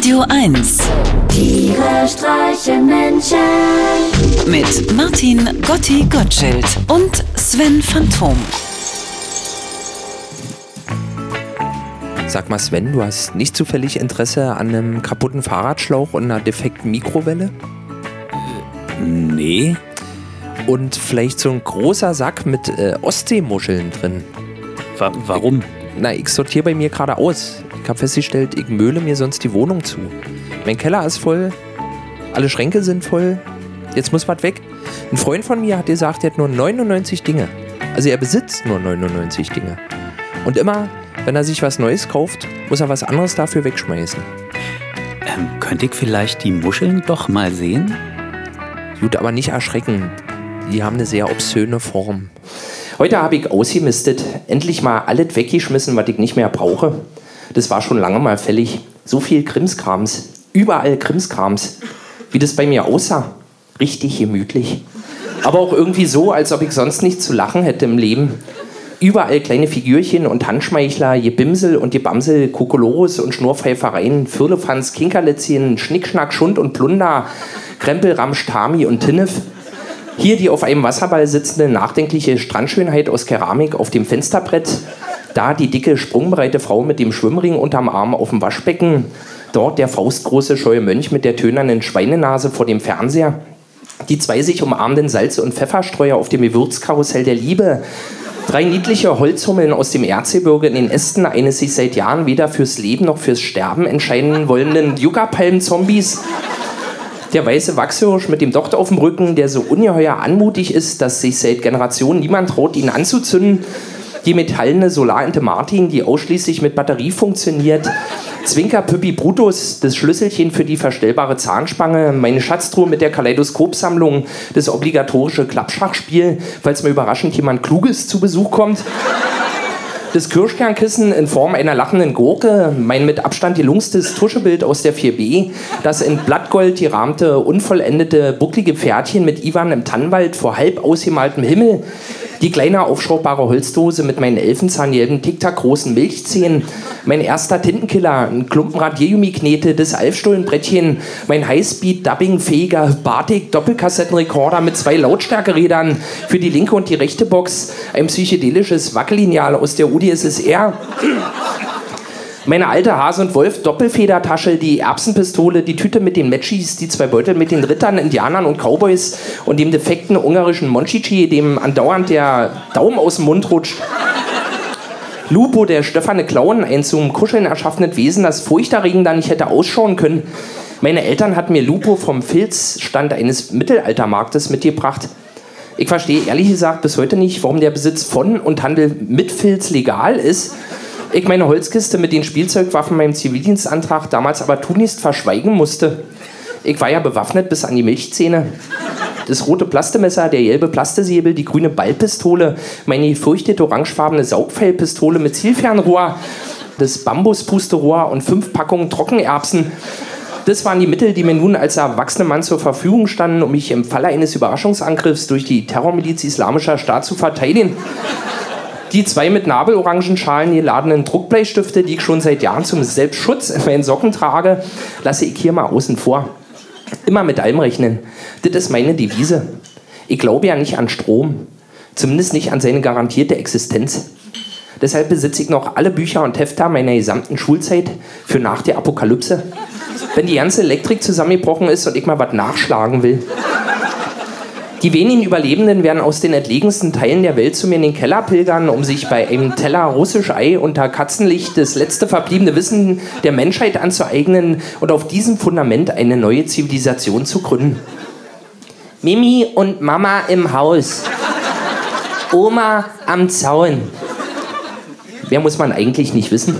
Radio 1 Tiere streichen Menschen. mit Martin Gotti Gottschild und Sven Phantom. Sag mal, Sven, du hast nicht zufällig Interesse an einem kaputten Fahrradschlauch und einer defekten Mikrowelle? Nee. Und vielleicht so ein großer Sack mit äh, Ostseemuscheln drin? Wa warum? Na, ich sortiere bei mir gerade aus. Ich habe festgestellt, ich möhle mir sonst die Wohnung zu. Mein Keller ist voll, alle Schränke sind voll, jetzt muss was weg. Ein Freund von mir hat gesagt, er hat nur 99 Dinge. Also er besitzt nur 99 Dinge. Und immer, wenn er sich was Neues kauft, muss er was anderes dafür wegschmeißen. Ähm, könnte ich vielleicht die Muscheln doch mal sehen? Gut, aber nicht erschrecken. Die haben eine sehr obszöne Form. Heute habe ich ausgemistet, endlich mal alles weggeschmissen, was ich nicht mehr brauche. Das war schon lange mal fällig. So viel Krimskrams. Überall Krimskrams. Wie das bei mir aussah. Richtig gemütlich. Aber auch irgendwie so, als ob ich sonst nichts zu lachen hätte im Leben. Überall kleine Figürchen und Handschmeichler, Gebimsel und Gebamsel, Kokolores und Schnurrpfeifereien, Firlefanz, Kinkerlitzchen, Schnickschnack, Schund und Plunder, Krempel, Ramsch, Tami und Tinnef. Hier die auf einem Wasserball sitzende, nachdenkliche Strandschönheit aus Keramik auf dem Fensterbrett. Da die dicke, sprungbereite Frau mit dem Schwimmring unterm Arm auf dem Waschbecken. Dort der faustgroße, scheue Mönch mit der tönernen Schweinenase vor dem Fernseher. Die zwei sich umarmenden Salz- und Pfefferstreuer auf dem Gewürzkarussell der Liebe. Drei niedliche Holzhummeln aus dem Erzgebirge in den Ästen eines sich seit Jahren weder fürs Leben noch fürs Sterben entscheiden wollenden Yucca-Palm-Zombies. Der weiße Wachshirsch mit dem Docht auf dem Rücken, der so ungeheuer anmutig ist, dass sich seit Generationen niemand traut, ihn anzuzünden. Die metallene Solarente Martin, die ausschließlich mit Batterie funktioniert. Zwinker Püppi Brutus, das Schlüsselchen für die verstellbare Zahnspange, meine Schatztruhe mit der Kaleidoskopsammlung, das obligatorische Klappschachspiel, falls mal überraschend jemand Kluges zu Besuch kommt. Das Kirschkernkissen in Form einer lachenden Gurke, mein mit Abstand gelungstes Tuschebild aus der 4B, das in Blattgold gerahmte, unvollendete, bucklige Pferdchen mit Ivan im Tannenwald vor halb ausgemaltem Himmel, die kleine aufschraubare Holzdose mit meinen elfenzahngelben Tic-Tac großen Milchzähnen, mein erster Tintenkiller, ein Klumpen Radiergummi-Knete, das Alfstullenbrettchen, mein Highspeed-Dubbing-fähiger Batik Doppelkassettenrekorder mit zwei Lautstärkerädern für die linke und die rechte Box, ein psychedelisches Wackellineal aus der UdSSR. Meine alte Hase und Wolf Doppelfedertasche, die Erbsenpistole, die Tüte mit den Matchis, die zwei Beutel mit den Rittern, Indianern und Cowboys und dem defekten ungarischen Monchichi, dem andauernd der Daumen aus dem Mund rutscht. Lupo, der stöfferne Clown, ein zum Kuscheln erschaffenes Wesen, das furchterregender nicht hätte ausschauen können. Meine Eltern hatten mir Lupo vom Filzstand eines Mittelaltermarktes mitgebracht. Ich verstehe ehrlich gesagt bis heute nicht, warum der Besitz von und Handel mit Filz legal ist. Ich meine Holzkiste mit den Spielzeugwaffen meinem Zivildienstantrag damals aber tunlichst verschweigen musste. Ich war ja bewaffnet bis an die Milchzähne. Das rote Plastemesser, der gelbe Plastesäbel, die grüne Ballpistole, meine gefürchtete orangefarbene Saugfellpistole mit Zielfernrohr, das Bambuspusterohr und fünf Packungen Trockenerbsen. Das waren die Mittel, die mir nun als erwachsener Mann zur Verfügung standen, um mich im Falle eines Überraschungsangriffs durch die Terrormiliz Islamischer Staat zu verteidigen. Die zwei mit Nabelorangenschalen geladenen Druckbleistifte, die ich schon seit Jahren zum Selbstschutz in meinen Socken trage, lasse ich hier mal außen vor. Immer mit allem rechnen. Das ist meine Devise. Ich glaube ja nicht an Strom. Zumindest nicht an seine garantierte Existenz. Deshalb besitze ich noch alle Bücher und Hefter meiner gesamten Schulzeit für nach der Apokalypse. Wenn die ganze Elektrik zusammengebrochen ist und ich mal was nachschlagen will. Die wenigen Überlebenden werden aus den entlegensten Teilen der Welt zu mir in den Keller pilgern, um sich bei einem Teller russisch Ei unter Katzenlicht das letzte verbliebene Wissen der Menschheit anzueignen und auf diesem Fundament eine neue Zivilisation zu gründen. Mimi und Mama im Haus. Oma am Zaun. Mehr muss man eigentlich nicht wissen.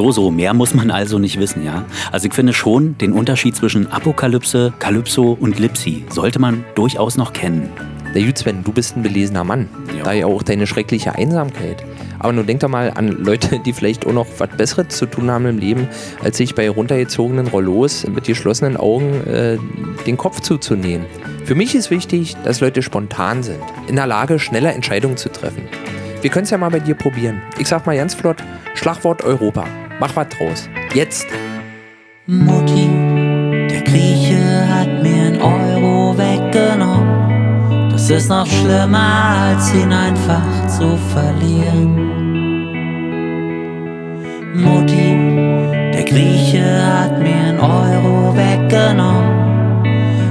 So, so, mehr muss man also nicht wissen, ja? Also ich finde schon, den Unterschied zwischen Apokalypse, Kalypso und Glipsi sollte man durchaus noch kennen. Na gut, Sven, du bist ein belesener Mann. Ja. Da ja auch deine schreckliche Einsamkeit. Aber nun denk doch mal an Leute, die vielleicht auch noch was Besseres zu tun haben im Leben, als sich bei runtergezogenen Rollos mit geschlossenen Augen äh, den Kopf zuzunehmen. Für mich ist wichtig, dass Leute spontan sind, in der Lage, schnelle Entscheidungen zu treffen. Wir können es ja mal bei dir probieren. Ich sag mal ganz flott, Schlagwort Europa. Mach was draus. Jetzt. Mutti, der Grieche hat mir ein Euro weggenommen. Das ist noch schlimmer, als ihn einfach zu verlieren. Mutti, der Grieche hat mir ein Euro weggenommen.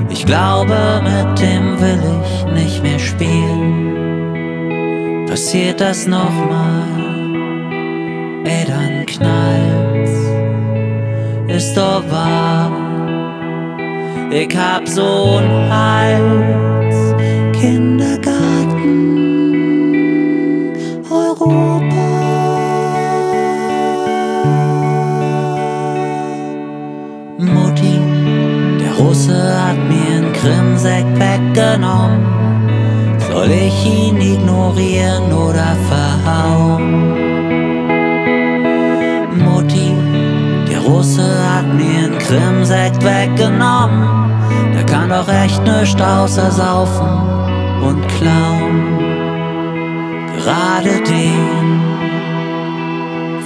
Ich glaube, mit dem will ich nicht mehr spielen. Passiert das nochmal, ist doch wahr. Ich hab so'n Hals, Kindergarten, Europa. Mutti, der Russe hat mir einen Krimsekt weggenommen. Soll ich ihn ignorieren oder verhauen? Krimsekt weggenommen. Der kann doch echt nichts außer saufen und klauen. Gerade den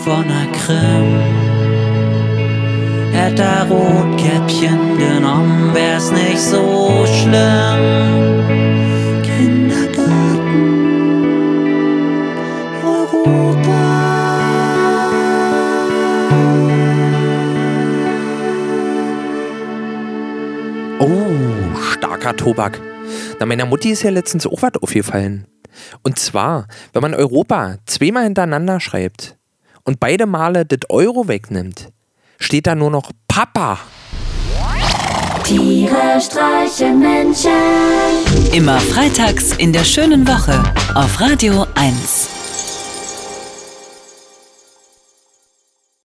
von der Krim. Hätte er Rotkäppchen genommen, wär's nicht so starker Tobak. Na, meiner Mutti ist ja letztens auch was aufgefallen. Und zwar, wenn man Europa zweimal hintereinander schreibt und beide Male das Euro wegnimmt, steht da nur noch Papa. Tiere streichen Menschen. Immer freitags in der schönen Woche auf Radio 1.